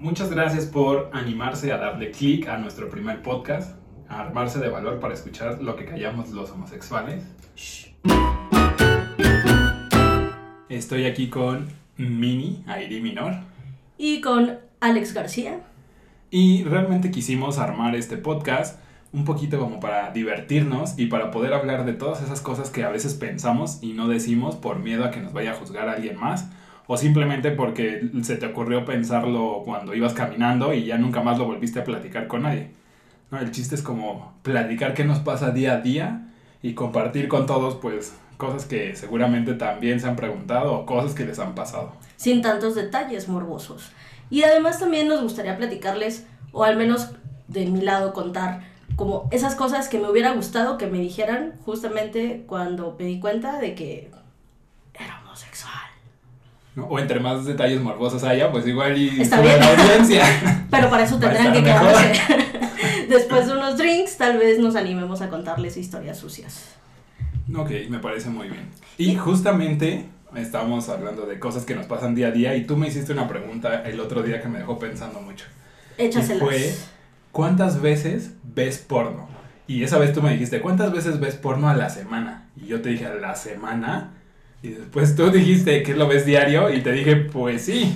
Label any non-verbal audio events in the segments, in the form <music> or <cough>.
Muchas gracias por animarse a darle clic a nuestro primer podcast, a armarse de valor para escuchar lo que callamos los homosexuales. Estoy aquí con Mini, Airi Minor, Y con Alex García. y realmente quisimos armar este podcast un poquito como para divertirnos y para poder hablar de todas esas cosas que a veces pensamos y no decimos por miedo a que nos vaya a juzgar alguien más o simplemente porque se te ocurrió pensarlo cuando ibas caminando y ya nunca más lo volviste a platicar con nadie. ¿no? El chiste es como platicar qué nos pasa día a día y compartir con todos pues cosas que seguramente también se han preguntado o cosas que les han pasado. sin tantos detalles morbosos. Y además también nos gustaría platicarles, o al menos de mi lado contar, como esas cosas que me hubiera gustado que me dijeran justamente cuando me di cuenta de que. O entre más detalles morbosos haya, pues igual y Está bien. la audiencia. <laughs> Pero para eso tendrán que quedarse. <laughs> Después de unos drinks, tal vez nos animemos a contarles historias sucias. Ok, me parece muy bien. Y justamente estábamos hablando de cosas que nos pasan día a día y tú me hiciste una pregunta el otro día que me dejó pensando mucho. Échaselas. Y fue, ¿cuántas veces ves porno? Y esa vez tú me dijiste, ¿cuántas veces ves porno a la semana? Y yo te dije, ¿a la semana? Y después tú dijiste que lo ves diario y te dije, pues sí.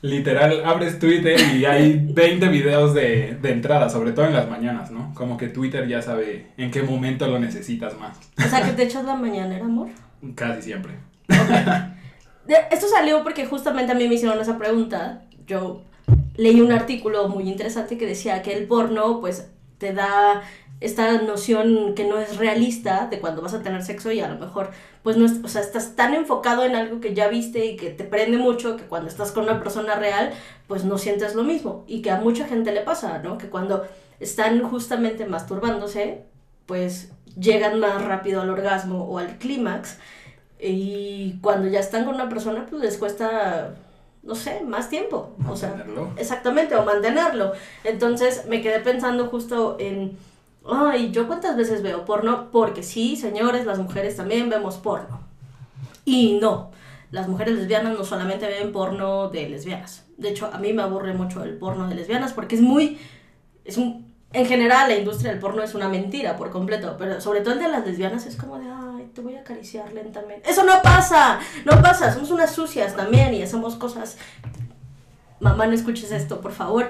Literal, abres Twitter y hay 20 videos de, de entrada, sobre todo en las mañanas, ¿no? Como que Twitter ya sabe en qué momento lo necesitas más. O sea, que te echas la mañanera, amor. Casi siempre. De- Esto salió porque justamente a mí me hicieron esa pregunta. Yo leí un artículo muy interesante que decía que el porno, pues, te da esta noción que no es realista de cuando vas a tener sexo y a lo mejor, pues, no es, o sea, estás tan enfocado en algo que ya viste y que te prende mucho que cuando estás con una persona real, pues no sientes lo mismo. Y que a mucha gente le pasa, ¿no? Que cuando están justamente masturbándose, pues llegan más rápido al orgasmo o al clímax y cuando ya están con una persona, pues les cuesta, no sé, más tiempo. O sea, exactamente, o mantenerlo. Entonces me quedé pensando justo en, ay, ¿yo cuántas veces veo porno? Porque sí, señores, las mujeres también vemos porno. Y no, las mujeres lesbianas no solamente ven porno de lesbianas. De hecho, a mí me aburre mucho el porno de lesbianas porque es muy, es un, en general la industria del porno es una mentira por completo, pero sobre todo el de las lesbianas es como de, ay, te voy a acariciar lentamente. Eso no pasa, no pasa, somos unas sucias también y hacemos cosas... Mamá, no escuches esto, por favor.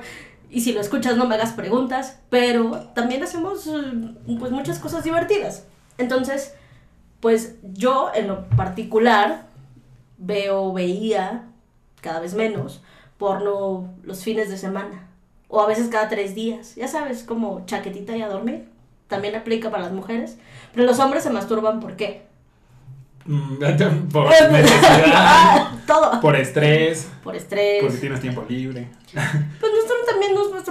Y si lo escuchas, no me hagas preguntas, pero también hacemos eh, pues muchas cosas divertidas. Entonces, pues yo en lo particular veo, veía cada vez menos porno los fines de semana o a veces cada tres días, ya sabes, como chaquetita y a dormir. También aplica para las mujeres, pero los hombres se masturban ¿por qué? Mm, <laughs> Por <laughs> necesidad, Ah, Todo. por estrés, Por estrés. porque tienes tiempo libre. Pues nosotros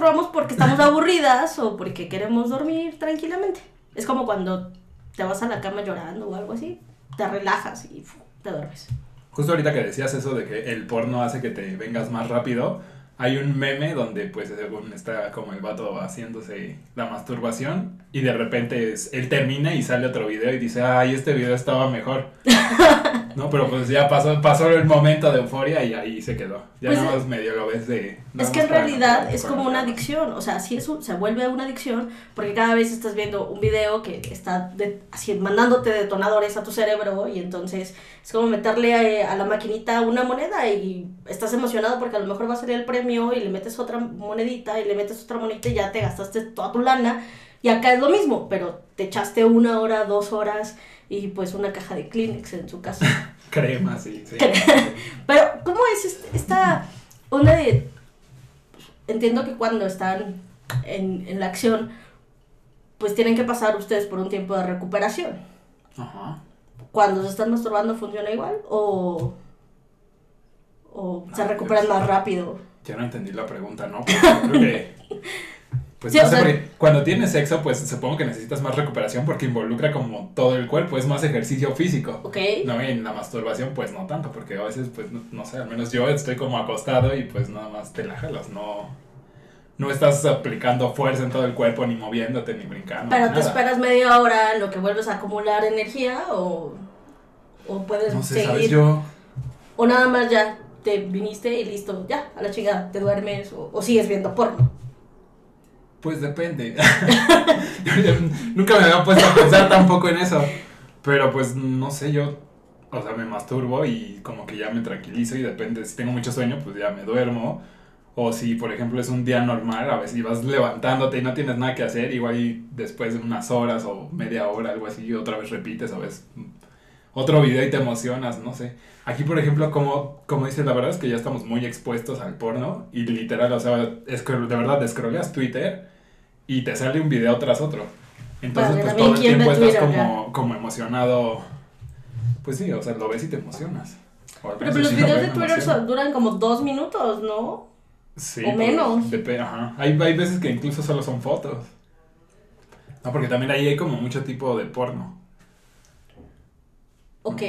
masturbamos porque estamos <laughs> aburridas o porque queremos dormir tranquilamente. Es como cuando te vas a la cama llorando o algo así, te relajas y fu, te duermes. Justo ahorita que decías eso de que el porno hace que te vengas más rápido, hay un meme donde pues según está como el vato haciéndose la masturbación y de repente es- él termina y sale otro video y dice, ay, este video estaba mejor. <laughs> no, pero pues ya pasó, pasó el momento de euforia y ahí se quedó. Ya Pues, nada más medio lo ves de... Es que en realidad no- es como no una adicción, o sea, sí es un- se vuelve una adicción porque cada vez estás viendo un video que está de- así, mandándote detonadores a tu cerebro y entonces es como meterle eh, a, la maquinita una moneda y estás emocionado porque a lo mejor va a salir el premio y le metes otra monedita y le metes otra monedita y ya te gastaste toda tu lana y acá es lo mismo, pero te echaste una hora, dos horas y pues una caja de Kleenex en su casa. <laughs> Crema, sí, sí. <laughs> Pero, ¿cómo es est- esta onda de... Entiendo que cuando están en, en la acción, pues tienen que pasar ustedes por un tiempo de recuperación. Ajá. Cuando se están masturbando, ¿funciona igual? ¿O, o se Ah, recuperan más rápido? Ya no entendí la pregunta, ¿no? Pero yo creo que... <laughs> Pues Sí, no sé, sea- porque cuando tienes sexo, pues supongo que necesitas más recuperación porque involucra como todo el cuerpo, es más ejercicio físico. ¿Ok? No, y en la masturbación pues no tanto, porque a veces pues no, no sé, al menos yo estoy como acostado y pues nada más te la jalas, no, no estás aplicando fuerza en todo el cuerpo, ni moviéndote, ni brincando. ¿Pero ni te nada. esperas media hora lo que vuelves a acumular energía o, o puedes No sé, seguir? ¿sabes? Yo, O nada más ya te viniste y listo, ya, a la chingada, te duermes o, o sigues viendo porno. Pues depende. <laughs> Nunca me había puesto a pensar tampoco en eso. Pero pues no sé, yo, o sea, me masturbo y como que ya me tranquilizo y depende, si tengo mucho sueño, pues ya me duermo. O si, por ejemplo, es un día normal, a veces vas levantándote y no tienes nada que hacer, igual y después de unas horas o media hora, algo así, otra vez repites, a veces otro video y te emocionas, no sé. Aquí, por ejemplo, como, como dices, la verdad es que ya estamos muy expuestos al porno y literal, o sea, de verdad, descroleas Twitter y te sale un video tras otro. Entonces, Vale, pues todo el tiempo estás Twitter, como, como emocionado. Pues sí, o sea, lo ves y te emocionas. Pero pues, los lo videos de Twitter son- duran como dos minutos, ¿no? Sí, o menos. ajá. Hay, hay veces que incluso solo son fotos. No, porque también ahí hay como mucho tipo de porno. Ok.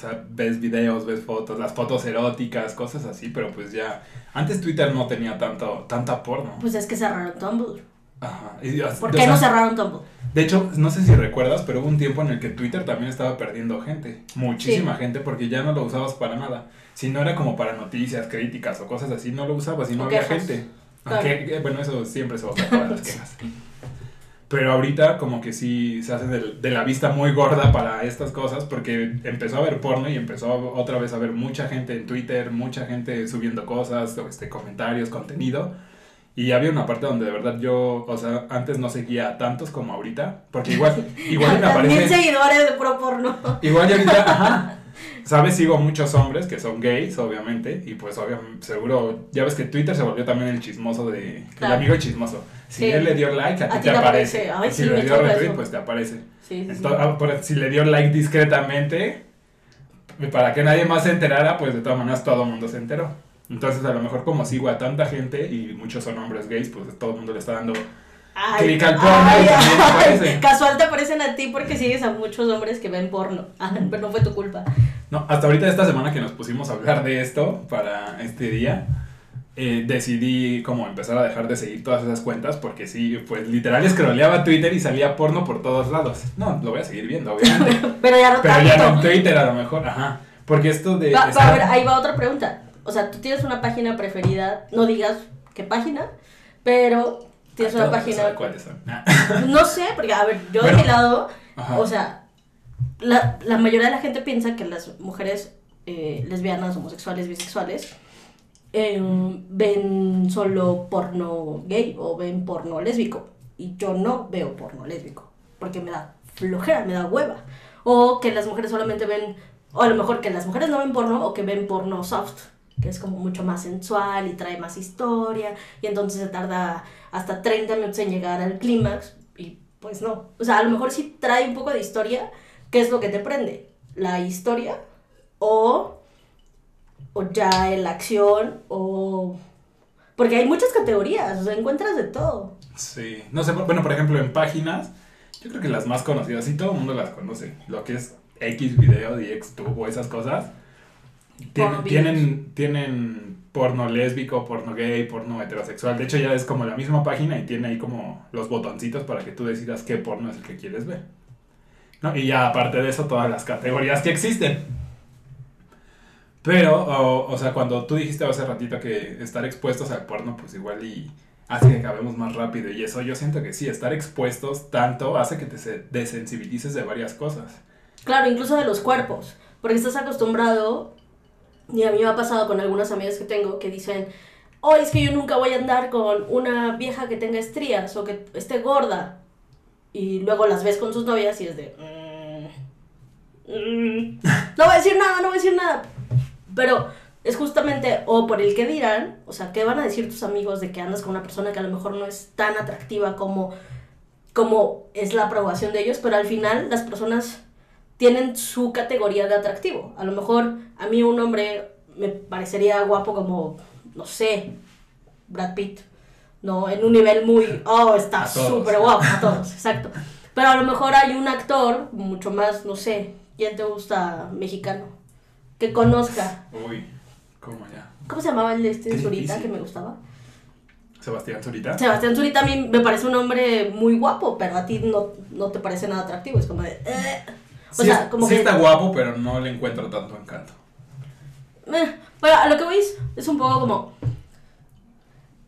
O sea, ves videos, ves fotos, las fotos eróticas, cosas así, pero pues ya. Antes Twitter no tenía tanto, tanta porno. Pues es que cerraron Tumblr. Ajá. Y, ¿Por qué sea, no cerraron Tumblr? De hecho, no sé si recuerdas, pero hubo un tiempo en el que Twitter también estaba perdiendo gente. Muchísima gente, porque ya no lo usabas para nada. Si no era como para noticias, críticas o cosas así, no lo usabas y no había gente. Claro. Aunque, eh, bueno, eso siempre se va a las <laughs> quejas. Pero ahorita como que sí se hace de, de la vista muy gorda para estas cosas porque empezó a ver porno y empezó otra vez a ver mucha gente en Twitter, mucha gente subiendo cosas, este, comentarios, contenido. Y había una parte donde de verdad yo, o sea, antes no seguía a tantos como ahorita, porque igual, <laughs> igual me aparece... seguidores de puro porno. Igual y ahorita, ajá. ¿Sabes? Sigo muchos hombres que son gays, obviamente, y pues obviamente, seguro, ya ves que Twitter se volvió también el chismoso de, Claro. el amigo chismoso. Si Sí. él le dio like, a ti te aparece. aparece. Ay, si sí, le dio retweet, pues te aparece. Sí. Entonces, ah, por- si le dio like discretamente, para que nadie más se enterara, pues de todas maneras todo el mundo se enteró. Entonces, a lo mejor como sigo a tanta gente y muchos son hombres gays, pues todo el mundo le está dando Ay, porno ay, ay. Casual te aparecen a ti porque sigues a muchos hombres que ven porno. <laughs> Ah, pero no fue tu culpa. No, hasta ahorita esta semana que nos pusimos a hablar de esto para este día, eh, decidí como empezar a dejar de seguir todas esas cuentas porque sí, pues literal scrolleaba Twitter y salía porno por todos lados. No, lo voy a seguir viendo, obviamente. <laughs> Pero ya no pero tanto. ya no Twitter a lo mejor, ajá. Porque esto de... Va- va, estar- a ver, ahí va otra pregunta. O sea, tú tienes una página preferida, no digas qué página, pero tienes una página. cuáles son. Ah, <laughs> No sé, porque a ver, yo Bueno. de mi lado, Ajá. o sea, la, la mayoría de la gente piensa que las mujeres eh, lesbianas, homosexuales, bisexuales, eh, ven solo porno gay o ven porno lésbico. Y yo no veo porno lésbico, porque me da flojera, me da hueva. O que las mujeres solamente ven, o a lo mejor que las mujeres no ven porno o que ven porno soft, que es como mucho más sensual y trae más historia, y entonces se tarda hasta 30 minutos en llegar al clímax, y pues no. O sea, a lo mejor sí trae un poco de historia, ¿qué es lo que te prende? ¿La historia? O, o ya la acción, o... Porque hay muchas categorías, o sea, encuentras de todo. Sí, no sé, bueno, por ejemplo, en páginas, yo creo que las más conocidas, y todo el mundo las conoce, lo que es X video y Xtube o esas cosas, tienen, Porno tienen, tienen porno lésbico, porno gay, porno heterosexual, de hecho ya es como la misma página y tiene ahí como los botoncitos para que tú decidas qué porno es el que quieres ver. ¿No? Y ya aparte de eso, todas las categorías que existen. Pero, o, o sea, cuando tú dijiste hace ratito que estar expuestos al porno, pues igual y hace que acabemos más rápido. Y eso yo siento que sí, estar expuestos tanto hace que te se- desensibilices de varias cosas. Claro, incluso de los cuerpos, porque estás acostumbrado, y a mí me ha pasado con algunas amigas que tengo que dicen, oh, es que yo nunca voy a andar con una vieja que tenga estrías o que esté gorda. Y luego las ves con sus novias y es de... "Mm, mm, no voy a decir nada, no voy a decir nada. Pero es justamente o por el que dirán, o sea, ¿qué van a decir tus amigos de que andas con una persona que a lo mejor no es tan atractiva como, como es la aprobación de ellos? Pero al final las personas tienen su categoría de atractivo. A lo mejor a mí un hombre me parecería guapo como, no sé, Brad Pitt, ¿no? En un nivel muy, oh, está súper guapo, a todos, <laughs> exacto. Pero a lo mejor hay un actor mucho más, no sé, ¿quién te gusta mexicano? Que conozca. Uy, ¿cómo ya? ¿Cómo se llamaba el de este Zurita que me gustaba? Sebastián Zurita. Sebastián Zurita a mí me parece un hombre muy guapo, pero a ti no, no te parece nada atractivo. Es como de. eh. O sí, sea, es- como sí que. está guapo, pero no le encuentro tanto encanto. Eh, Bueno, a lo que veis es un poco como.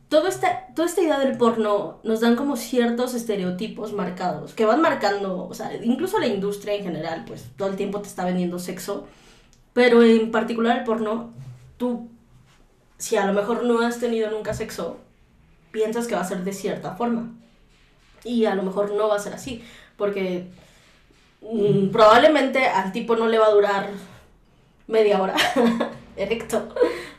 Todo esta, toda esta idea del porno nos dan como ciertos estereotipos marcados, que van marcando, o sea, incluso la industria en general, pues todo el tiempo te está vendiendo sexo, pero en particular el porno, tú, si a lo mejor no has tenido nunca sexo, piensas que va a ser de cierta forma. Y a lo mejor no va a ser así, porque probablemente al tipo no le va a durar media hora <laughs> erecto.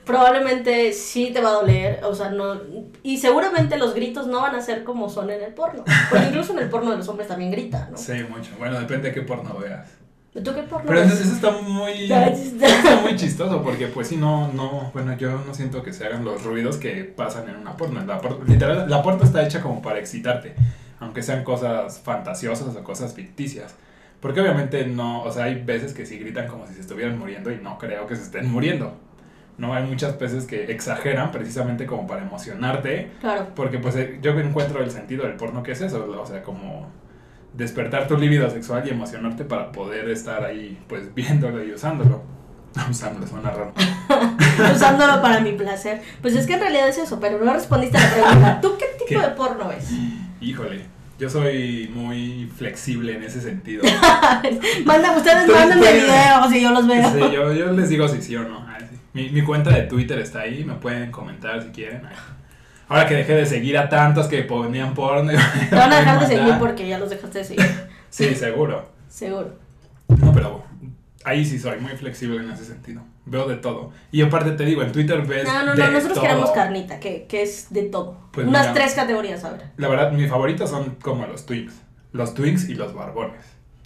Probablemente sí te va a doler, o sea, no. Y seguramente los gritos no van a ser como son en el porno. Porque incluso en el porno de los hombres también grita, ¿no? Sí, mucho. Bueno, depende de qué porno veas. ¿Tú qué porno Pero eso, eso está muy <laughs> está muy chistoso porque pues si no, no, bueno, yo no siento que se hagan los ruidos que pasan en una porno. La literal, la porno está hecha como para excitarte, aunque sean cosas fantasiosas o cosas ficticias. Porque obviamente no, o sea, hay veces que sí gritan como si se estuvieran muriendo y no creo que se estén muriendo. No, hay muchas veces que exageran precisamente como para emocionarte Claro. porque pues eh, yo encuentro el sentido del porno que es eso, o sea, como despertar tu libido sexual y emocionarte para poder estar ahí pues viéndolo y usándolo. <laughs> Usándolo, suena raro. <laughs> Usándolo para mi placer. Pues es que en realidad es eso, pero no respondiste a la pregunta. ¿Tú qué tipo ¿Qué? de porno ves? Híjole, yo soy muy flexible en ese sentido. <laughs> Manda, ustedes mándenme videos y yo los veo. Sí, yo, yo les digo si sí o no. Sí. Mi, mi cuenta de Twitter está ahí, me pueden comentar si quieren. Ahora que dejé de seguir a tantos que ponían porno. <laughs> Te van a dejar de seguir porque ya los dejaste de seguir. Sí, seguro. Seguro. No, pero ahí sí soy muy flexible en ese sentido. Veo de todo. Y aparte te digo, en Twitter ves. No, no, de no, nosotros todo. queremos carnita, que, que es de todo. Pues Unas mira. tres categorías, a ver. La verdad, mis favoritos son como los twinks. Los twinks y los barbones.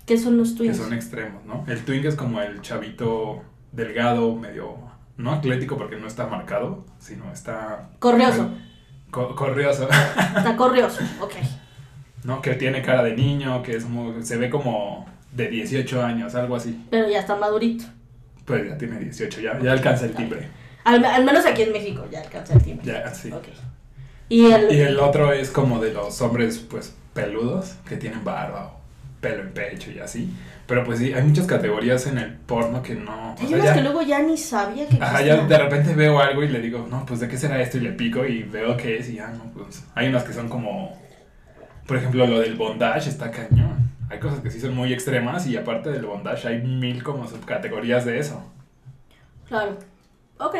¿Qué son los Que twins? son extremos, ¿no? El twink es como el chavito delgado, medio. No atlético porque no está marcado, sino está. Corrioso. co- corrioso. Está corrioso, ok. <laughs> ¿No? Que tiene cara de niño, que es muy- se ve como de 18 años, algo así. Pero ya está madurito. Pues ya tiene 18, ya, ya alcanza el timbre. Al, al menos aquí en México ya alcanza el tiempo. Ya, sí. Ok. Y el, Y el otro es como de los hombres, pues, peludos, que tienen barba o pelo en pecho y así. Pero pues sí, hay muchas categorías en el porno que no... Hay unas que luego ya ni sabía que Ajá, ya de repente veo algo y le digo, no, pues de qué será esto y le pico y veo qué es y ya, no, pues... Hay unas que son como, por ejemplo, lo del bondage está cañón. Hay cosas que sí son muy extremas y aparte del bondage hay mil como subcategorías de eso. Claro. Ok.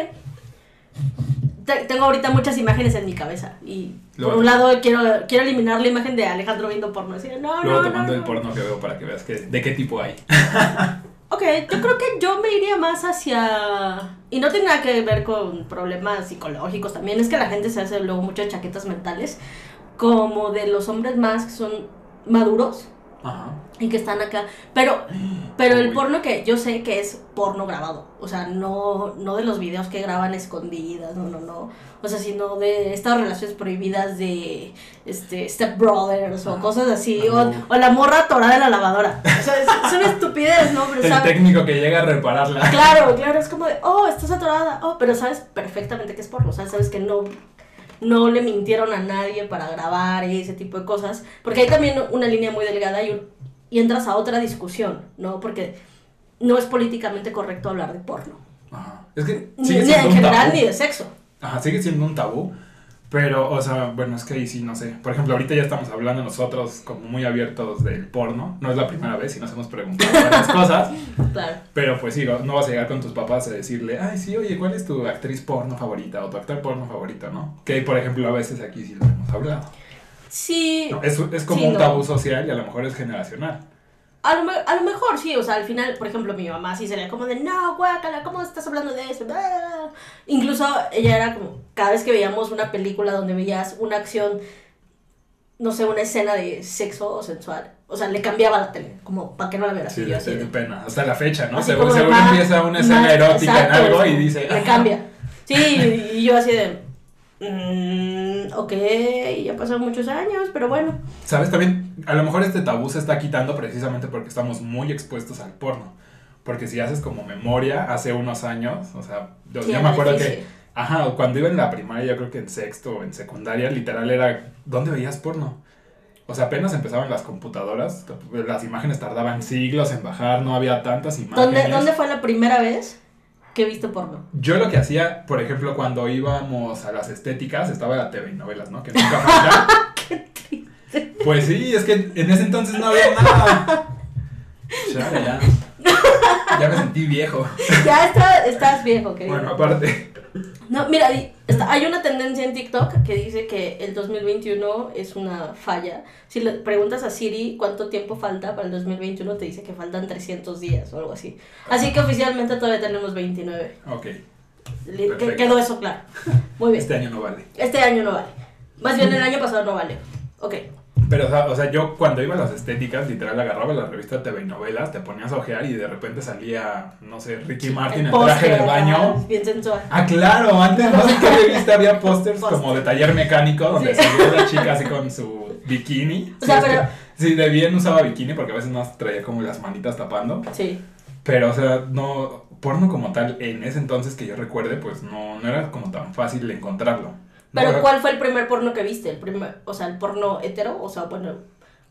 Te- Tengo ahorita muchas imágenes en mi cabeza y Luego por un te- lado quiero, quiero eliminar la imagen de Alejandro viendo porno. Así, no, Luego no, te no, mando el no. porno que veo para que veas que, de qué tipo hay. <laughs> Ok, yo creo que yo me iría más hacia... Y no tiene nada que ver con problemas psicológicos también, es que la gente se hace luego muchas chaquetas mentales, como de los hombres más que son maduros Ajá. y que están acá. Pero, pero el porno que yo sé que es porno grabado, o sea, no, no de los videos que graban escondidas, no, no, no. O sea, sino de estas relaciones prohibidas de este Step Brothers o cosas así, o, o la morra atorada de la lavadora. O sea, es, una estupidez, ¿no? Pero, El ¿sabes? técnico que llega a repararla. Claro, claro, es como de, oh, estás atorada, oh, pero sabes perfectamente que es porno, o sea, sabes que no, no le mintieron a nadie para grabar y ese tipo de cosas, porque hay también una línea muy delgada y, un- y entras a otra discusión, ¿no? Porque no es políticamente correcto hablar de porno, Ajá. Es que ni, en general tabú. ni de sexo. Ajá, sigue siendo un tabú. Pero, o sea, bueno, es que ahí sí, no sé. Por ejemplo, ahorita ya estamos hablando nosotros como muy abiertos del porno. No es la primera vez y nos hemos preguntado varias cosas. <laughs> Claro. Pero pues sí, no vas a llegar con tus papás a decirle, ay, sí, oye, ¿cuál es tu actriz porno favorita o tu actor porno favorito, no? Que, por ejemplo, a veces aquí sí lo hemos hablado. Sí, No, es, es como Sí, un no. tabú social y a lo mejor es generacional. A lo, a lo mejor sí, o sea, al final, por ejemplo, mi mamá sí sería como de, no, guácala, ¿cómo estás hablando de eso? Ah". Incluso ella era como, cada vez que veíamos una película donde veías una acción, no sé, una escena de sexo o sensual, o sea, le cambiaba la tele, como para que no la vieras. Sí, de, así de pena. Hasta la fecha, ¿no? seguro "Ma, empieza una escena ma", erótica exacto, en algo y dice, Le cambia. Sí, y yo así de, "Mm, ok, ya pasaron muchos años, pero bueno. ¿Sabes? También, a lo mejor este tabú se está quitando precisamente porque estamos muy expuestos al porno. Porque si haces como memoria, hace unos años, o sea, yo, Sí, yo me acuerdo difícil. que, ajá, cuando iba en la primaria, yo creo que en sexto o en secundaria, literal era, ¿dónde veías porno? O sea, apenas empezaban las computadoras, las imágenes tardaban siglos en bajar, no había tantas imágenes. ¿Dónde, ¿Dónde fue la primera vez que viste porno. Yo lo que hacía, por ejemplo, cuando íbamos a las estéticas, estaba la TV y novelas, ¿no? Que nunca <laughs> falta. Qué triste. Pues sí, es que en ese entonces no había nada. Chale, ya. <laughs> Ya me sentí viejo. Ya está, estás viejo, querido. Bueno, aparte. No, mira, y está- hay una tendencia en TikTok que dice que el 2021 es una falla. Si le preguntas a Siri cuánto tiempo falta para el 2021, te dice que faltan 300 días o algo así. Así que oficialmente todavía tenemos 29. Ok, Le- que- Perfecto. quedó eso claro. Muy bien. este año no vale. Este año no vale. Más bien el año pasado no vale. Ok. Pero, o sea, o sea, yo cuando iba a las estéticas, literal, agarraba la revista TV y novelas, te ponías a ojear y de repente salía, no sé, Ricky Martin en El traje de baño. Bien sensual. Ah, claro, antes no sé qué revista había pósters Póster. como de taller mecánico donde Sí. veía la chica así con su bikini. O sea, Sí, pero- de bien usaba bikini porque a veces no traía como las manitas tapando. Sí. Pero, o sea, no, porno como tal, en ese entonces que yo recuerde, pues no, no era como tan fácil encontrarlo. Pero ¿cuál fue el primer porno que viste? El primer, o sea, el porno hetero, o sea, bueno,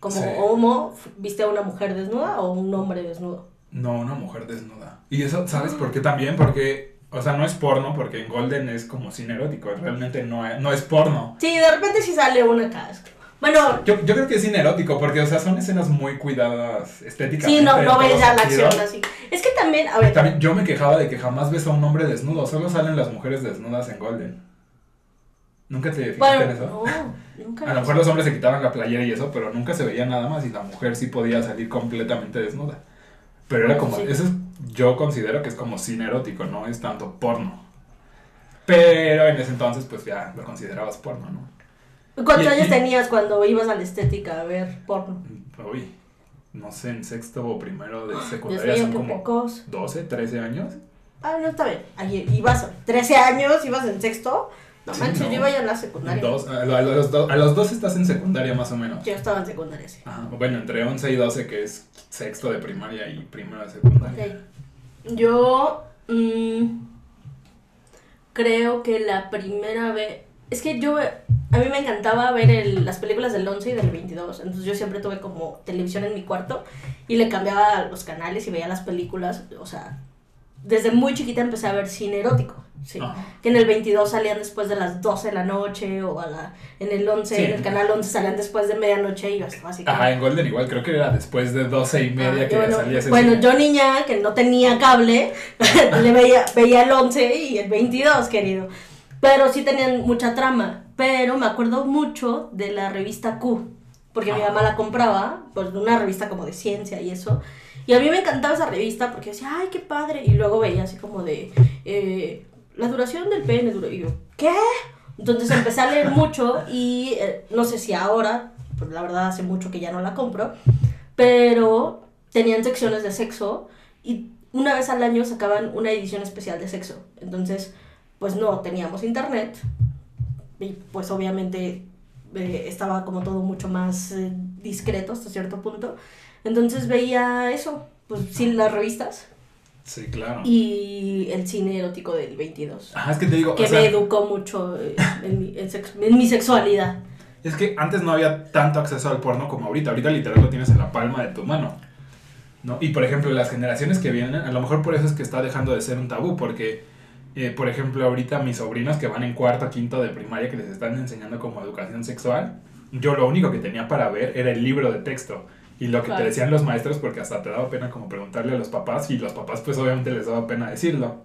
como Sí. homo, ¿viste a una mujer desnuda o un hombre desnudo? No, una mujer desnuda. Y eso, ¿sabes por qué también? Porque, o sea, no es porno, porque en Golden es como cine erótico, realmente no es, no es porno. Sí, de repente sí sale una casca. Bueno, Yo, yo creo que es cine erótico, porque, o sea, son escenas muy cuidadas estéticamente. sí, no, no ves ya la acción así. Es que también, a ver, También yo me quejaba de que jamás ves a un hombre desnudo, solo salen las mujeres desnudas en Golden. ¿Nunca te fijaste bueno, en eso? no, nunca. A lo mejor los hombres se quitaban la playera y eso, pero nunca se veía nada más y la mujer sí podía salir completamente desnuda. Pero era como, Sí. eso es, yo considero que es como cine erótico, no es tanto porno. Pero en ese entonces pues ya lo considerabas porno, ¿no? ¿Cuántos y- años y- tenías cuando ibas a la estética a ver porno? Uy, no sé, en sexto o primero de Dios secundaria mío, son como pocos. 12, 13 años. Ah, no, está bien. Ahí ibas, 13 años, ibas en sexto. No Sí, manches, no. yo iba ya en la secundaria. Dos, a, a los dos, a los dos estás en secundaria más o menos. Yo estaba en secundaria, sí. Ajá, bueno, entre 11 y 12 que es sexto de primaria y primero de secundaria. Ok. Yo mm, creo que la primera vez... Es que yo... A mí me encantaba ver el- las películas del 11 y del 22. Entonces yo siempre tuve como televisión en mi cuarto y le cambiaba los canales y veía las películas. O sea, desde muy chiquita empecé a ver cine erótico. Sí. Ajá. Que en el 22 salían después de las 12 de la noche o a la, en el 11, Sí. en el canal 11 salían después de medianoche y yo estaba así. Ajá, en Golden igual creo que era después de 12 y media Ah, que bueno, salía ese bueno, cine. yo niña que no tenía cable, <laughs> le veía, veía el 11 y el 22, querido. Pero sí tenían mucha trama. Pero me acuerdo mucho de la revista Q, porque mi mamá la compraba, pues de una revista como de ciencia y eso. Y a mí me encantaba esa revista porque decía, ay, qué padre. Y luego veía así como de, eh, la duración del pene. dura- Y yo, ¿qué? Entonces empecé a leer mucho y eh, no sé si ahora, pues la verdad hace mucho que ya no la compro, pero tenían secciones de sexo y una vez al año sacaban una edición especial de sexo. Entonces, pues no teníamos internet y pues obviamente eh, estaba como todo mucho más eh, discreto hasta cierto punto. Entonces veía eso, pues sí, las revistas Sí, claro. y el cine erótico del 22. Ajá, es que te digo, Que o sea, me educó mucho en mi, en en mi sexualidad. es que antes no había tanto acceso al porno como ahorita. Ahorita literal lo tienes en la palma de tu mano. ¿no? Y por ejemplo, las generaciones que vienen, a lo mejor por eso es que está dejando de ser un tabú, porque, eh, por ejemplo, ahorita mis sobrinos que van en cuarto, quinto de primaria, que les están enseñando como educación sexual, yo lo único que tenía para ver era el libro de texto. Y lo que Claro. te decían los maestros, porque hasta te daba pena como preguntarle a los papás, y los papás pues obviamente les daba pena decirlo.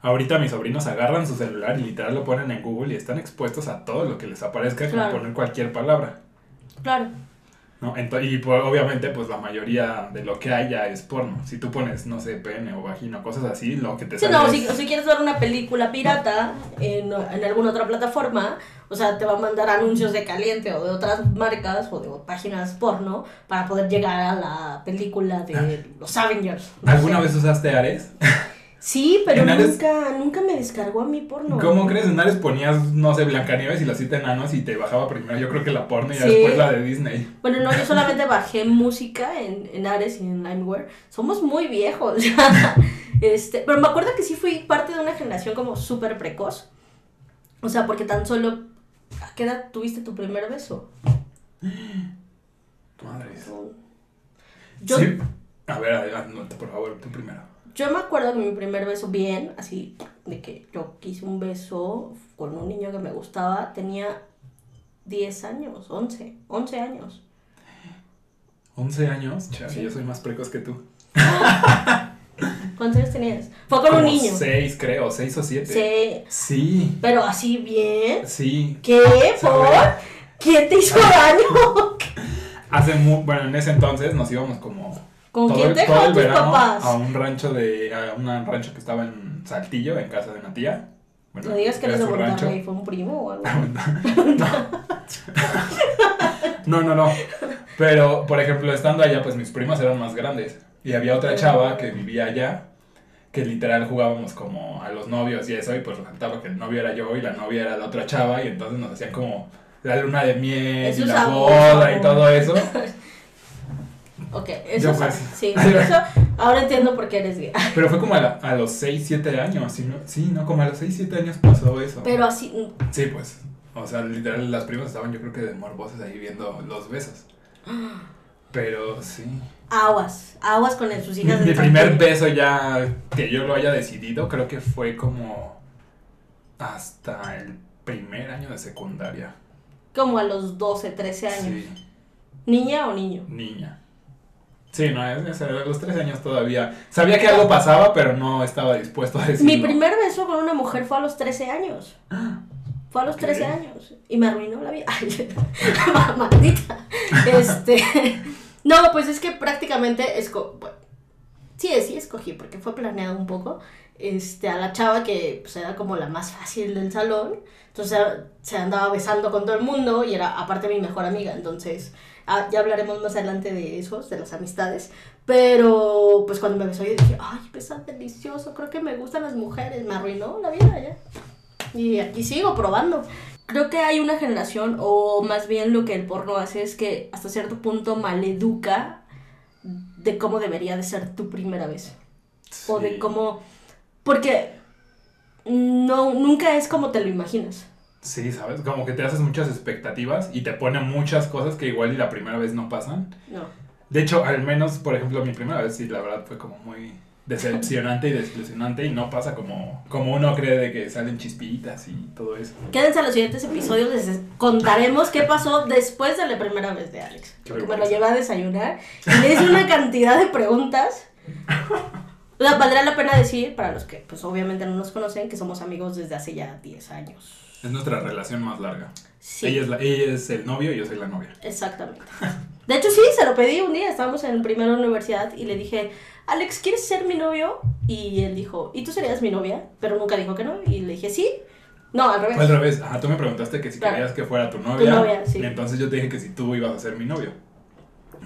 Ahorita mis sobrinos agarran su celular y literal lo ponen en Google y están expuestos a todo lo que les aparezca, como Claro. poner cualquier palabra. Claro. ¿No? Ento- y pues, obviamente pues la mayoría de lo que hay ya es porno. Si tú pones, no sé, pene o vagina, cosas así, lo que te Sí, sale no, es- si, si quieres ver una película pirata en, en alguna otra plataforma, o sea, te va a mandar anuncios de caliente o de otras marcas o de páginas porno para poder llegar a la película de los Avengers. no Ah. ¿Alguna sé. vez usaste Ares? <laughs> Sí, pero nunca, nunca me descargó a mi porno. ¿Cómo crees? En Ares ponías, no sé, Blancanieves y los siete enanos y te bajaba primero, yo creo que la porno y Sí. después la de Disney. Bueno, no, yo <laughs> solamente bajé música en, en Ares y en Limeware. Somos muy viejos. <laughs> este, pero me acuerdo que sí fui parte de una generación como súper precoz. O sea, porque tan solo... ¿A qué edad tuviste tu primer beso? <gasps> Madres. Yo, Sí. A ver, adelante, por favor, tú primero. Yo me acuerdo que mi primer beso bien, así, de que yo quise un beso con un niño que me gustaba, tenía 10 años, 11, 11 años. 11 años, Chale, Sí. yo soy más precoz que tú. ¿Cuántos años tenías? Fue con Como un niño. 6, creo, 6 o 7. Sí, Sí, pero así bien. sí. ¿Qué? ¿Por? ¿Quién te hizo <laughs> daño? Hace mu bueno, en ese entonces nos íbamos como ¿Con todo, quién el- te todo el tus verano papás? a un rancho de a un rancho que estaba en Saltillo, en casa de una tía. Bueno, No digas que era eres de. Monterrey, fue un primo o algo. <laughs> No, no, no. Pero, por ejemplo, estando allá, pues mis primas eran más grandes. Y había otra chava que vivía allá, que literal jugábamos como a los novios y eso, y pues resultaba que el novio era yo y la novia era la otra chava, y entonces nos hacían como la luna de miel Eso y la boda y todo eso. <laughs> Ok, eso pues. sí, <laughs> eso ahora entiendo por qué eres gay. <laughs> Pero fue como a, la- a los 6, 7 años, ¿sí? No? Sí, no, como a los 6, 7 años pasó eso. Pero así, Sí, pues. O sea, literal, las primas estaban yo creo que de morbosas ahí viendo los besos. <gasps> Pero sí. aguas, aguas con el- sus Mi, hijas mi del primer beso ya que yo lo haya decidido, creo que fue como hasta el primer año de secundaria. Como a los 12, 13 años. Sí, ¿Niña o niño? niña. Sí, no, es, es- a los 13 años todavía. Sabía que algo pasaba, pero no estaba dispuesto a decirlo. Mi primer beso con una mujer fue a los 13 años. Fue a los Ok. 13 años. Y me arruinó la vida. <laughs> Ay, <laughs> maldita. Este. <laughs> No, pues es que prácticamente esco... bueno, sí, sí escogí, porque fue planeado un poco. Este, a la chava que pues, era como la más fácil del salón. Entonces se andaba besando con todo el mundo y era aparte mi mejor amiga. Entonces, ah, ya hablaremos más adelante de esos, de las amistades. Pero pues cuando me besó yo dije, ay, besa delicioso, creo que me gustan las mujeres. Me arruinó la vida ya. Y aquí sigo probando. Creo que hay una generación, o más bien lo que el porno hace es que hasta cierto punto maleduca de cómo debería de ser tu primera vez. O de cómo... Porque no, nunca es como te lo imaginas. Sí, ¿sabes? Como que te haces muchas expectativas y te pone muchas cosas que igual y la primera vez no pasan. No. De hecho, al menos, por ejemplo, mi primera vez sí, la verdad fue como muy decepcionante y desilusionante y no pasa como, como uno cree de que salen chispitas y todo eso. Quédense a los siguientes episodios, les contaremos qué pasó después de la primera vez de Alex. Porque me lo llevé a desayunar y le hice una cantidad de preguntas. O sea, valdrá la pena decir, para los que pues obviamente no nos conocen, que somos amigos desde hace ya 10 años. Es nuestra relación más larga. Sí, Ella, es la, ella es el novio y yo soy la novia. exactamente. De hecho, sí, se lo pedí un día, estábamos en primera universidad y le dije, Alex, ¿quieres ser mi novio? Y él dijo, ¿y tú serías mi novia? Pero nunca dijo que no. Y le dije, sí. No, al revés. Al revés. Ajá, tú me preguntaste que si Claro. querías que fuera tu novia. novia, sí. Y entonces yo te dije que si tú ibas a ser mi novio.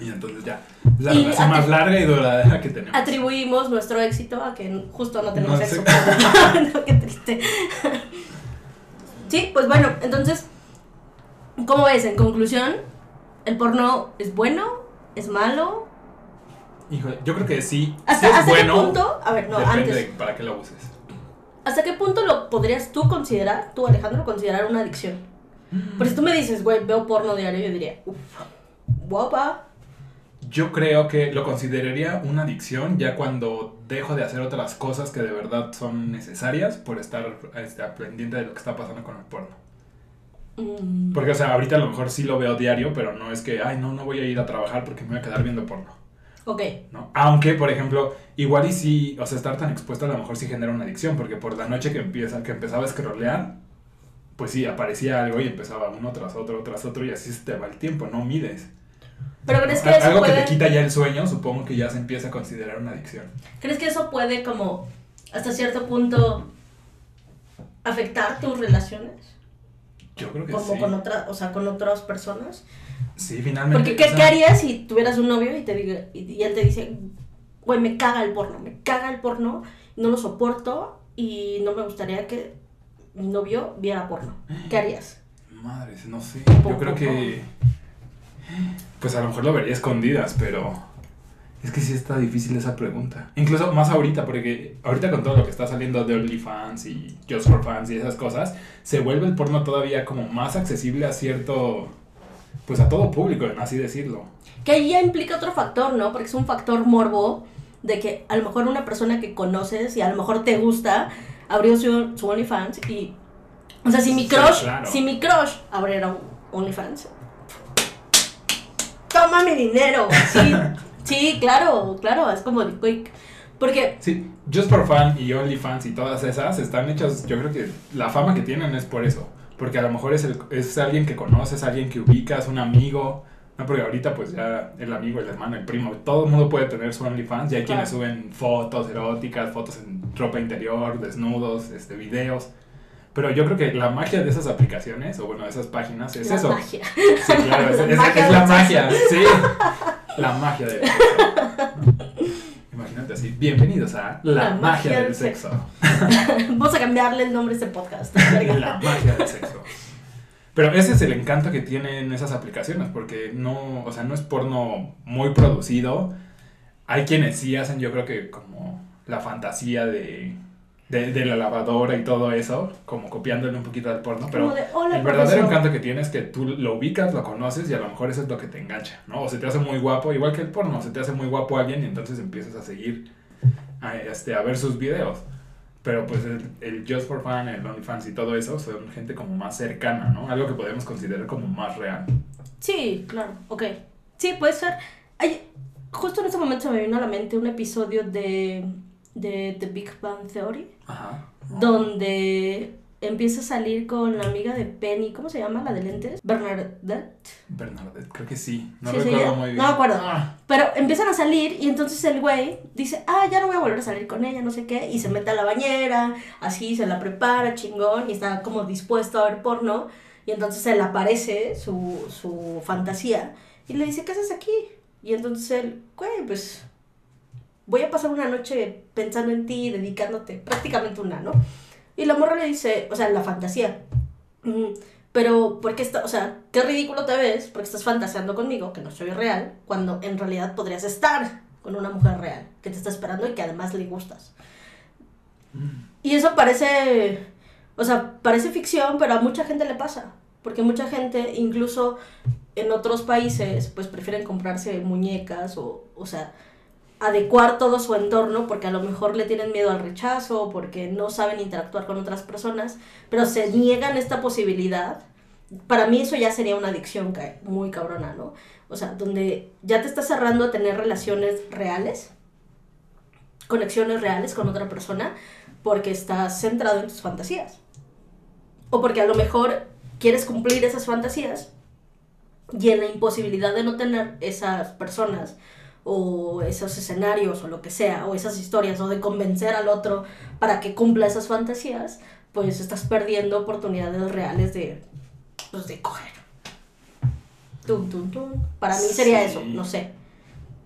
Y entonces ya. La Y relación más larga y duradera que tenemos. Atribuimos nuestro éxito a que justo no tenemos No sexo. <laughs> no, qué triste. <laughs> sí, pues bueno, entonces, ¿cómo ves? En conclusión, ¿el porno es bueno? ¿Es malo? Híjole, yo creo que sí. ¿Hasta, sí es hasta bueno. qué punto? A ver, no, antes. de para qué lo uses. ¿Hasta qué punto lo podrías tú considerar, tú Alejandro, considerar una adicción? Porque si tú me dices, güey, veo porno diario, yo diría, uff, guapa. Yo creo que lo consideraría una adicción ya cuando dejo de hacer otras cosas que de verdad son necesarias por estar este, pendiente de lo que está pasando con el porno. Mm, Porque, o sea, ahorita a lo mejor sí lo veo diario, pero no es que, ay, no, no voy a ir a trabajar porque me voy a quedar viendo porno, ok, ¿no? Aunque, por ejemplo, igual y sí, o sea, estar tan expuesto a lo mejor sí genera una adicción, porque por la noche que, empieza, que empezaba a scrollear, pues sí, aparecía algo y empezaba uno tras otro, tras otro, y así se te va el tiempo, no mides. Pero ¿crees que eso algo puede... que te quita ya el sueño, supongo que ya se empieza a considerar una adicción. ¿Crees que eso puede como hasta cierto punto afectar tus relaciones? Yo creo que Como sí. con otra, o sea, con otras personas. Sí, finalmente. Porque ¿qué, o sea, qué harías si tuvieras un novio y te diga, y, y él te dice, güey, me caga el porno, me caga el porno, no lo soporto y no me gustaría que mi novio viera porno? ¿Qué harías? Madres, no sé. Yo creo que. Pues a lo mejor lo vería escondidas, pero. Es que sí está difícil esa pregunta. Incluso más ahorita, porque ahorita con todo lo que está saliendo de OnlyFans y Just for Fans y esas cosas, se vuelve el porno todavía como más accesible a cierto. Pues a todo público, así decirlo. Que ahí ya implica otro factor, ¿no? Porque es un factor morbo de que a lo mejor una persona que conoces y a lo mejor te gusta abrió su, su OnlyFans y. O sea, si mi Sí, crush, claro. si mi crush abriera OnlyFans. Toma mi dinero. Sí, <laughs> sí, claro, claro, es como de quick. Porque Sí, Just for Fun y OnlyFans y todas esas están hechas, yo creo que la fama que tienen es por eso. Porque a lo mejor es, el, es alguien que conoces, alguien que ubicas, un amigo. No, porque ahorita pues ya el amigo, el hermano, el primo, todo el mundo puede tener su OnlyFans. Y hay quienes Claro. suben fotos eróticas, fotos en ropa interior, desnudos, este, videos. Pero yo creo que la magia de esas aplicaciones, o bueno, de esas páginas, es la eso. magia. Sí, claro, es, La es- magia es la del magia, sí. La magia del sexo. Imagínate así. Bienvenidos a La, magia, del sexo. <laughs> Vamos a cambiarle el nombre a este podcast. <laughs> La magia del sexo. Pero ese es el encanto que tienen esas aplicaciones, porque no, o sea, no es porno muy producido. Hay quienes sí hacen, yo creo que como la fantasía de, de, de la lavadora y todo eso, como copiándole un poquito al porno, pero de, "Hola, el verdadero profesor". encanto que tienes es que tú lo ubicas, lo conoces y a lo mejor eso es lo que te engancha, ¿no? O se te hace muy guapo, igual que el porno, se te hace muy guapo alguien y entonces empiezas a seguir, a, este, a ver sus videos. Pero pues el, el Just for Fun, el OnlyFans y todo eso son gente como más cercana, ¿no? Algo que podemos considerar como más real. Sí, claro, ok. Sí, puede ser. Ay, justo en este momento se me vino a la mente un episodio de, de The Big Bang Theory, Ajá. donde empieza a salir con la amiga de Penny, ¿cómo se llama? La de lentes, Bernadette. Bernadette, creo que sí. No Sí, recuerdo muy bien. No me acuerdo. Ah, Pero empiezan a salir y entonces el güey dice, ah, ya no voy a volver a salir con ella, no sé qué, y se mete a la bañera, así se la prepara, chingón, y está como dispuesto a ver porno, y entonces se le aparece su, su fantasía, y le dice, ¿qué haces aquí? Y entonces él, güey, pues voy a pasar una noche pensando en ti, dedicándote, prácticamente una, ¿no? Y la morra le dice, o sea, la fantasía, "Mm, pero, ¿por qué está, o sea, qué ridículo te ves porque estás fantaseando conmigo, que no soy real, cuando en realidad podrías estar con una mujer real, que te está esperando y que además le gustas? Y eso parece, o sea, parece ficción, pero a mucha gente le pasa, porque mucha gente, incluso en otros países, pues prefieren comprarse muñecas o, o sea, adecuar todo su entorno porque a lo mejor le tienen miedo al rechazo, porque no saben interactuar con otras personas, pero se niegan esta posibilidad. Para mí eso ya sería una adicción muy cabrona, ¿no? O sea, donde ya te estás cerrando a tener relaciones reales, conexiones reales con otra persona, porque estás centrado en tus fantasías. O porque a lo mejor quieres cumplir esas fantasías y en la imposibilidad de no tener esas personas o esos escenarios o lo que sea, o esas historias, o de convencer al otro para que cumpla esas fantasías, pues estás perdiendo oportunidades reales de, pues, de coger. Tum, tum, tum. Para mí sería Sí. eso, no sé.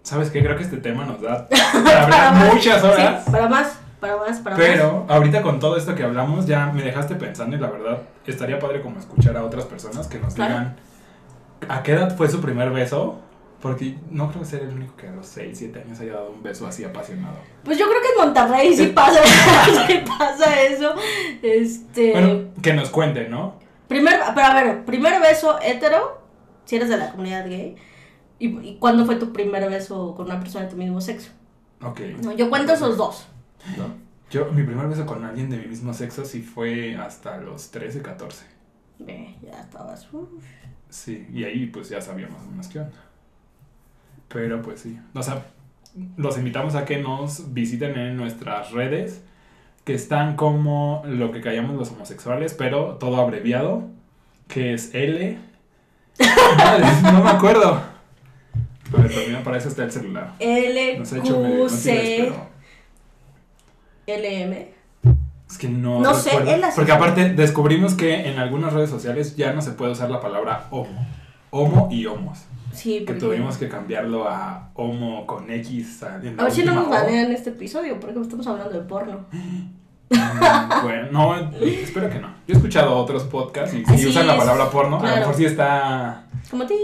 ¿Sabes qué? Creo que este tema nos da <laughs> para hablar más. muchas horas. Sí, para más, para más, para más. Pero ahorita con todo esto que hablamos ya me dejaste pensando y la verdad estaría padre como escuchar a otras personas que nos Claro. digan a qué edad fue su primer beso. Porque no creo que sea el único que a los 6, 7 años haya dado un beso así apasionado. Pues yo creo que en Monterrey sí <laughs> pasa, <laughs> sí pasa eso. Este. Bueno, que nos cuenten, ¿no? Primer, pero a ver, primer beso hetero, si eres de la comunidad gay. ¿Y, y cuándo fue tu primer beso con una persona de tu mismo sexo? Ok. No, yo cuento esos dos. ¿no? Yo, mi primer beso con alguien de mi mismo sexo sí fue hasta los 13, 14. Ve, ya estabas. uf. Sí, y ahí pues ya sabíamos más o menos qué onda. Pero pues sí. O sea, los invitamos a que nos visiten en nuestras redes, que están como lo que callamos los homosexuales, pero todo abreviado, que es L. <laughs> No me acuerdo. Pero también para eso está el celular. L, Nos ha hecho medio Q, inútiles, C, pero L, M. es que no, No sé, recuerdo. él así Porque aparte descubrimos que en algunas redes sociales ya no se puede usar la palabra homo. Homo y homos. Sí, Que porque. tuvimos que cambiarlo a homo con X. A, A ver si no nos banean este episodio, porque estamos hablando de porno. Mm, Bueno, no, espero que no. Yo he escuchado otros podcasts y si usan la palabra porno, a claro. lo mejor sí está. Como tit.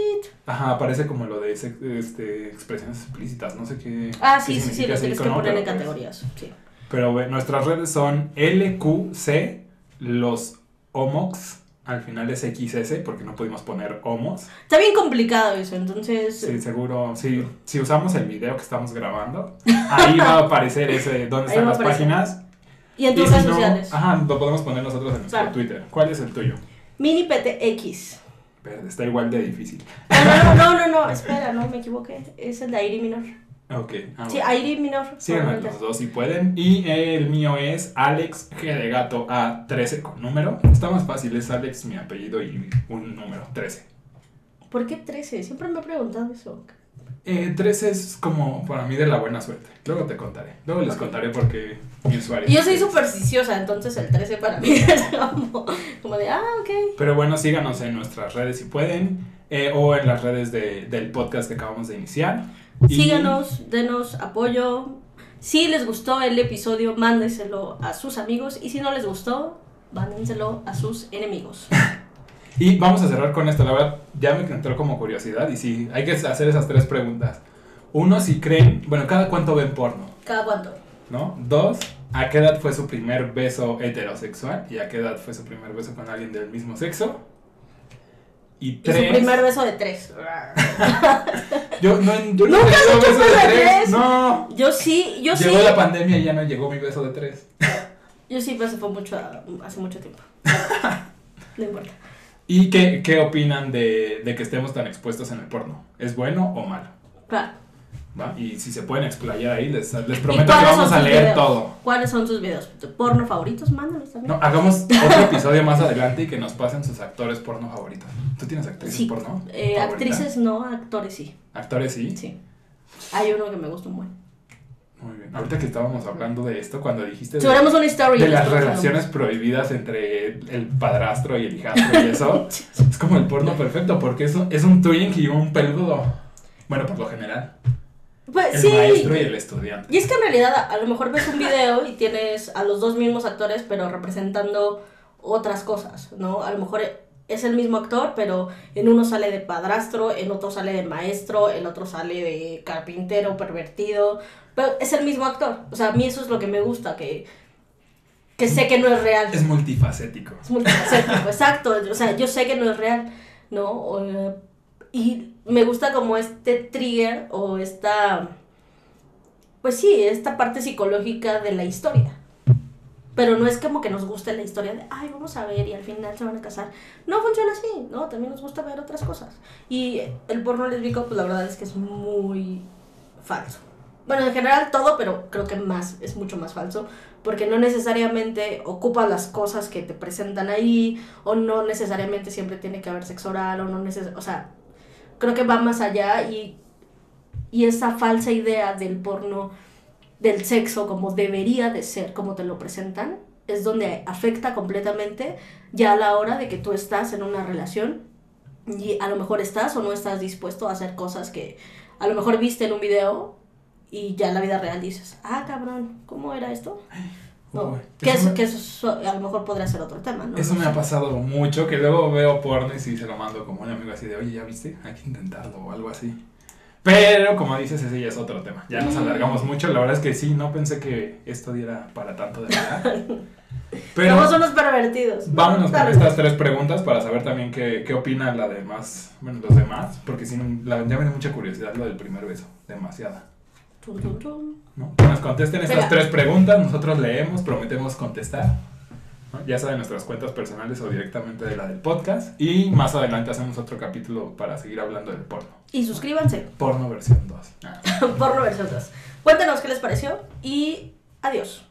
Ajá, parece como lo de sex- este, expresiones explícitas, no sé qué. Ah, qué sí, sí, sí, lo tienes que poner en pues, categorías. Sí. Pero bueno, nuestras redes son LQC, los homox, al final es XS porque no pudimos poner homos. Está bien complicado eso, entonces... Sí, seguro, sí, si usamos el video que estamos grabando, ahí va a aparecer ese, dónde están las aparecer. páginas. Y en tus si redes no, sociales. Ajá, lo podemos poner nosotros en nuestro Claro. Twitter. ¿Cuál es el tuyo? Mini PTX. Verde, está igual de difícil. No, no, no, no, no, <laughs> espera, no me equivoqué. Es el de Airi Minor. Ok. ah, Sí, bueno. Airi Minor. Síganme los dos si pueden. Y el mío es Alex G de gato A13 con número. Está más fácil, es Alex mi apellido y un número, 13. ¿Por qué 13? Siempre me he preguntado eso. Eh, 13 es como para mí de la buena suerte. Luego te contaré. Luego les contaré porque mi usuario. Y yo soy supersticiosa, entonces el 13 para mí <laughs> es como, como de, ah, ok. Pero bueno, síganos en nuestras redes si pueden. eh, o en las redes de- del podcast que acabamos de iniciar. Y- Síganos, denos apoyo. Si les gustó el episodio, mándenselo a sus amigos. Y si no les gustó, mándenselo a sus enemigos. <laughs> Y vamos a cerrar con esto. La verdad, ya me entró como curiosidad. Y sí, hay que hacer esas tres preguntas. Uno, si creen. Bueno, ¿cada cuánto ven porno? ¿Cada cuánto? ¿No? Dos, ¿a qué edad fue su primer beso heterosexual? ¿Y a qué edad fue su primer beso con alguien del mismo sexo? Y Y tres. su primer beso de tres. <laughs> Yo no, yo no ¿Nunca has hecho beso de tres? No. Yo sí, yo sí. Llegó la pandemia y ya no llegó mi beso de tres. Yo sí, pero se fue mucho, hace mucho tiempo. <laughs> No importa. ¿Y qué, qué opinan de, de que estemos tan expuestos en el porno? ¿Es bueno o malo? Claro. ¿Va? Y si se pueden explayar ahí, les, les ¿Y prometo que vamos a leer videos? todo. ¿Cuáles son sus videos? ¿De porno favoritos? Mándanos también. No, hagamos otro episodio más adelante y que nos pasen sus actores porno favoritos. ¿Tú tienes actrices Sí. porno? Eh, actrices no, actores sí. ¿Actores sí? Sí. Hay uno que me gusta buen. Muy bien. Ahorita que estábamos hablando de esto, cuando dijiste de, una story. de las relaciones prohibidas entre el padrastro y el hijastro y eso, <laughs> es como el porno perfecto porque es un, es un twink y un peludo. Bueno, por lo general. El sí. maestro y el estudiante. Y es que en realidad a, a lo mejor ves un video y tienes a los dos mismos actores, pero representando otras cosas, ¿no? A lo mejor es el mismo actor, pero en uno sale de padrastro, en otro sale de maestro, el otro sale de carpintero, pervertido, pero es el mismo actor. O sea, a mí eso es lo que me gusta, que, que sé que no es real. Es multifacético. Es multifacético, <laughs> exacto. O sea, yo sé que no es real, ¿no? O, y me gusta como este trigger o esta. Pues sí, esta parte psicológica de la historia. Pero no es como que nos guste la historia de, ay, vamos a ver y al final se van a casar. No funciona así, ¿no? También nos gusta ver otras cosas. Y el porno lésbico, pues la verdad es que es muy falso. Bueno, en general todo, pero creo que más, es mucho más falso porque no necesariamente ocupa las cosas que te presentan ahí, o no necesariamente siempre tiene que haber sexo oral, o no neces o sea, creo que va más allá y, y esa falsa idea del porno, del sexo como debería de ser, como te lo presentan, es donde afecta completamente ya a la hora de que tú estás en una relación y a lo mejor estás o no estás dispuesto a hacer cosas que a lo mejor viste en un video y ya en la vida real dices, ah, cabrón, ¿cómo era esto? No, que, eso me- que eso so- a lo mejor podría ser otro tema, ¿no? Eso me ha pasado mucho, que luego veo porno y sí se lo mando como un amigo así de, oye, ¿ya viste? Hay que intentarlo o algo así. Pero, como dices, ese ya es otro tema. Ya nos alargamos mucho. La verdad es que sí, no pensé que esto diera para tanto de verdad. <laughs> Pero Somos unos pervertidos. vámonos con estas tres preguntas para saber también qué, qué opina la demás, bueno, los demás. Porque sí, la, ya me da mucha curiosidad lo del primer beso. Demasiada. ¿no? Que nos contesten estas tres preguntas, nosotros leemos, prometemos contestar. ¿No? Ya sea de nuestras cuentas personales o directamente de la del podcast. Y más adelante hacemos otro capítulo para seguir hablando del porno. Y suscríbanse. Porno versión 2. Ah. <laughs> Porno versión 2. Cuéntenos qué les pareció y adiós.